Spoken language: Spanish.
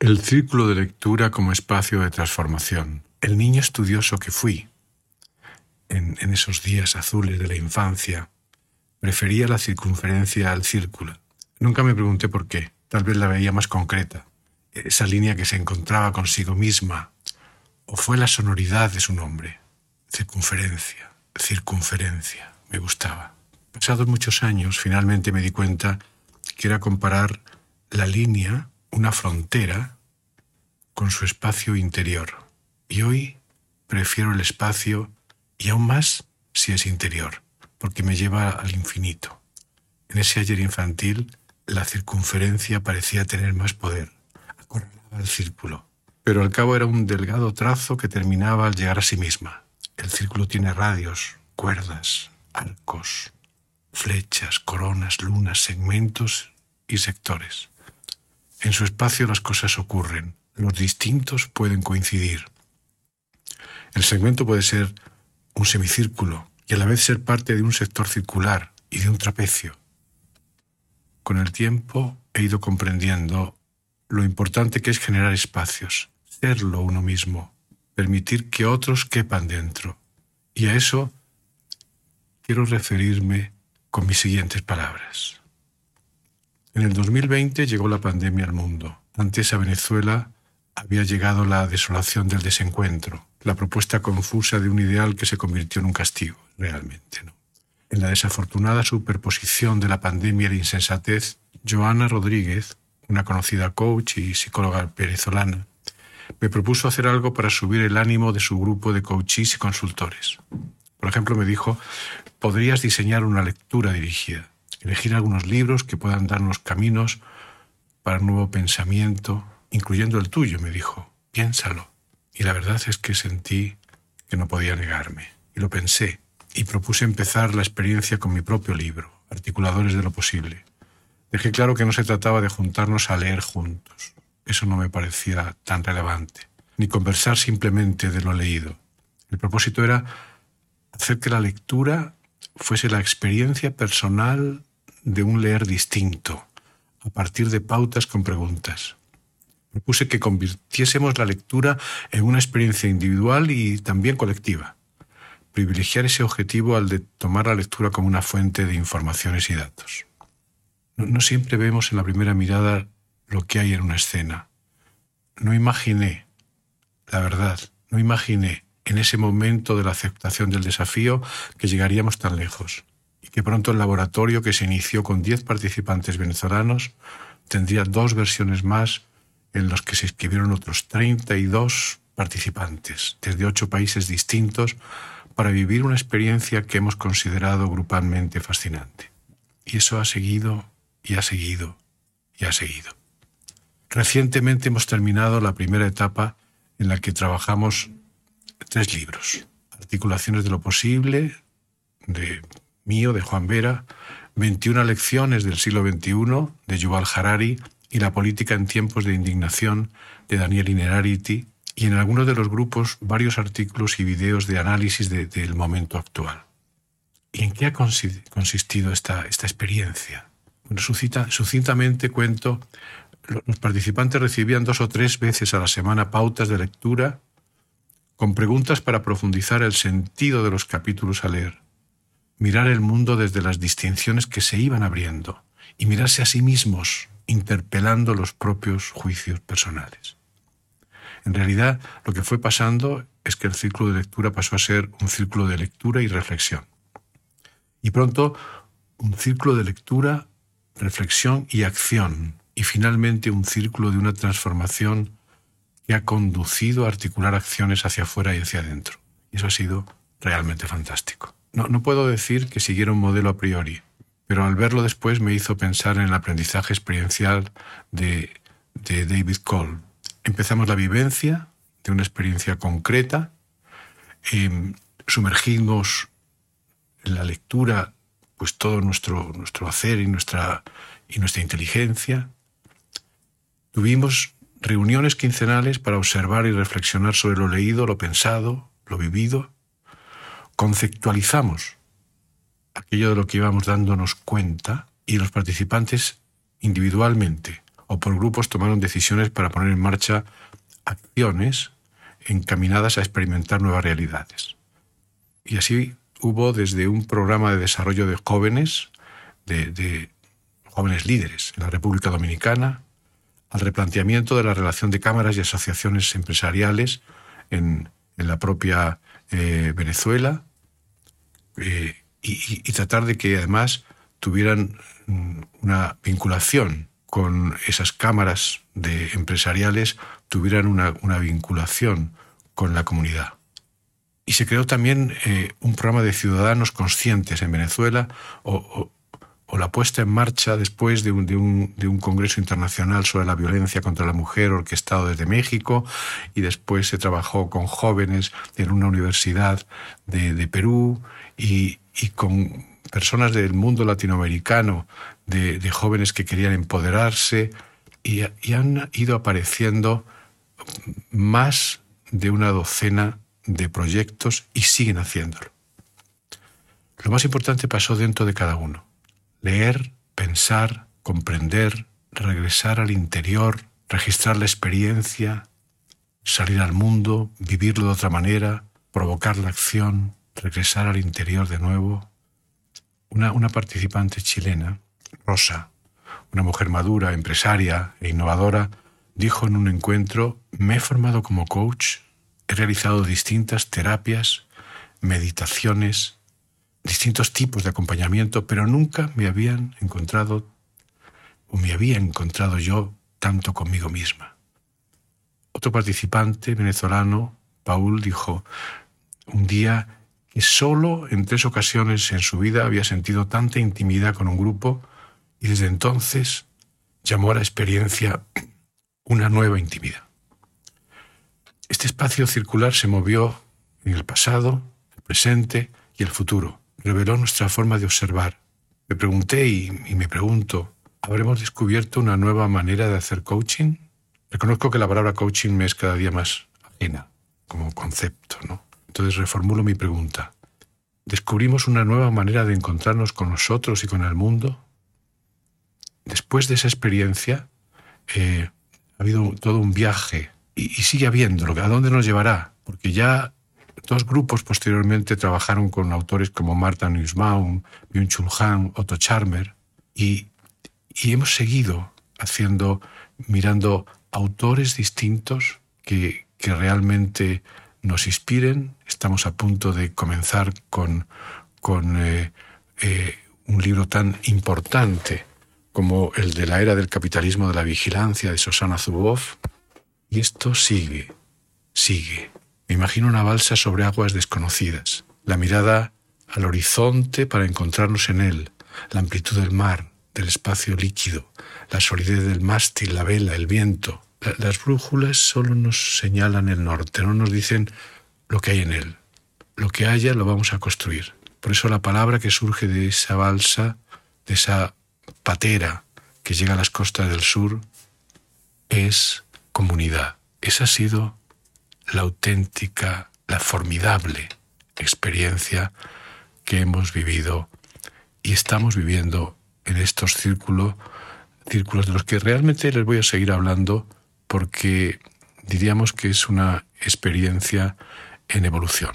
El círculo de lectura como espacio de transformación. El niño estudioso que fui en, esos días azules de la infancia prefería la circunferencia al círculo. Nunca me pregunté por qué. Tal vez la veía más concreta. Esa línea que se encontraba consigo misma. O fue la sonoridad de su nombre. Circunferencia, circunferencia. Me gustaba. Pasados muchos años, finalmente me di cuenta que era comparar la línea, una frontera, con su espacio interior. Y hoy prefiero el espacio y aún más si es interior, porque me lleva al infinito. En ese ayer infantil, la circunferencia parecía tener más poder, acorralaba el círculo, pero al cabo era un delgado trazo que terminaba al llegar a sí misma. El círculo tiene radios, cuerdas, arcos, flechas, coronas, lunas, segmentos y sectores. En su espacio las cosas ocurren, los distintos pueden coincidir. El segmento puede ser un semicírculo y a la vez ser parte de un sector circular y de un trapecio. Con el tiempo he ido comprendiendo lo importante que es generar espacios, serlo uno mismo, permitir que otros quepan dentro. Y a eso quiero referirme con mis siguientes palabras. En el 2020 llegó la pandemia al mundo. Antes a Venezuela había llegado la desolación del desencuentro, la propuesta confusa de un ideal que se convirtió en un castigo, realmente. ¿no? En la desafortunada superposición de la pandemia y la insensatez, Joana Rodríguez, una conocida coach y psicóloga venezolana, me propuso hacer algo para subir el ánimo de su grupo de coaches y consultores. Por ejemplo, me dijo, podrías diseñar una lectura dirigida elegir algunos libros que puedan darnos caminos para un nuevo pensamiento, incluyendo el tuyo, me dijo. Piénsalo. Y la verdad es que sentí que no podía negarme. Y lo pensé. Y propuse empezar la experiencia con mi propio libro, Articuladores de lo Posible. Dejé claro que no se trataba de juntarnos a leer juntos. Eso no me parecía tan relevante. Ni conversar simplemente de lo leído. El propósito era hacer que la lectura fuese la experiencia personal de un leer distinto, a partir de pautas con preguntas. Propuse que convirtiésemos la lectura en una experiencia individual y también colectiva. Privilegiar ese objetivo al de tomar la lectura como una fuente de informaciones y datos. No, siempre vemos en la primera mirada lo que hay en una escena. No imaginé, la verdad, no imaginé en ese momento de la aceptación del desafío que llegaríamos tan lejos y que pronto el laboratorio, que se inició con 10 participantes venezolanos, tendría dos versiones más en los que se inscribieron otros 32 participantes desde ocho países distintos para vivir una experiencia que hemos considerado grupalmente fascinante. Y eso ha seguido y ha seguido y ha seguido. Recientemente hemos terminado la primera etapa en la que trabajamos tres libros. Articulaciones de lo posible, de mío de Juan Vera, 21 lecciones del siglo XXI de Yuval Harari y la política en tiempos de indignación de Daniel Inerarity y en algunos de los grupos varios artículos y videos de análisis del momento actual. ¿Y en qué ha consistido esta, experiencia? Bueno, sucintamente cuento, los participantes recibían dos o tres veces a la semana pautas de lectura con preguntas para profundizar el sentido de los capítulos a leer mirar el mundo desde las distinciones que se iban abriendo y mirarse a sí mismos, interpelando los propios juicios personales. En realidad, lo que fue pasando es que el círculo de lectura pasó a ser un círculo de lectura y reflexión. Y pronto, un círculo de lectura, reflexión y acción. Y finalmente, un círculo de una transformación que ha conducido a articular acciones hacia afuera y hacia adentro. Y eso ha sido realmente fantástico. No, puedo decir que siguiera un modelo a priori, pero al verlo después me hizo pensar en el aprendizaje experiencial de, David Cole. Empezamos la vivencia de una experiencia concreta, em, sumergimos en la lectura pues todo nuestro, nuestro hacer y nuestra, y nuestra inteligencia. Tuvimos reuniones quincenales para observar y reflexionar sobre lo leído, lo pensado, lo vivido conceptualizamos aquello de lo que íbamos dándonos cuenta y los participantes individualmente o por grupos tomaron decisiones para poner en marcha acciones encaminadas a experimentar nuevas realidades. Y así hubo desde un programa de desarrollo de jóvenes, de, jóvenes líderes en la República Dominicana, al replanteamiento de la relación de cámaras y asociaciones empresariales en, la propia eh, Venezuela eh, y, tratar de que además tuvieran mm, una vinculación con esas cámaras de empresariales, tuvieran una, vinculación con la comunidad. Y se creó también eh, un programa de ciudadanos conscientes en Venezuela la puesta en marcha después de un, Congreso Internacional sobre la Violencia contra la Mujer orquestado desde México y después se trabajó con jóvenes en una universidad de, Perú y, con personas del mundo latinoamericano, de, jóvenes que querían empoderarse y han ido apareciendo más de una docena de proyectos y siguen haciéndolo. Lo más importante pasó dentro de cada uno leer, pensar, comprender, regresar al interior, registrar la experiencia, salir al mundo, vivirlo de otra manera, provocar la acción, regresar al interior de nuevo. Una, participante chilena, Rosa, una mujer madura, empresaria e innovadora, dijo en un encuentro, me he formado como coach, he realizado distintas terapias, meditaciones, distintos tipos de acompañamiento, pero nunca me habían encontrado o me había encontrado yo tanto conmigo misma. Otro participante venezolano, Paul, dijo un día que solo en tres ocasiones en su vida había sentido tanta intimidad con un grupo y desde entonces llamó a la experiencia una nueva intimidad. Este espacio circular se movió en el pasado, el presente y el futuro reveló nuestra forma de observar. Me pregunté y, me pregunto, ¿habremos descubierto una nueva manera de hacer coaching? Reconozco que la palabra coaching me es cada día más ajena como concepto, ¿no? Entonces reformulo mi pregunta. ¿Descubrimos una nueva manera de encontrarnos con nosotros y con el mundo? Después de esa experiencia, eh, ha habido todo un viaje y, y sigue habiéndolo. ¿A dónde nos llevará? Porque ya Dos grupos posteriormente trabajaron con autores como Marta Nussbaum, Byung-Chul Han, Otto Charmer, y, y hemos seguido haciendo, mirando autores distintos que, que realmente nos inspiren. Estamos a punto de comenzar con, con eh, eh, un libro tan importante como el de la era del capitalismo de la vigilancia de Susana Zuboff. Y esto sigue, sigue. Me imagino una balsa sobre aguas desconocidas, la mirada al horizonte para encontrarnos en él, la amplitud del mar, del espacio líquido, la solidez del mástil, la vela, el viento. las brújulas solo nos señalan el norte, no nos dicen lo que hay en él. Lo que haya lo vamos a construir. Por eso la palabra que surge de esa balsa, de esa patera que llega a las costas del sur, es comunidad. Esa ha sido la auténtica, la formidable experiencia que hemos vivido y estamos viviendo en estos círculos, círculos de los que realmente les voy a seguir hablando porque diríamos que es una experiencia en evolución.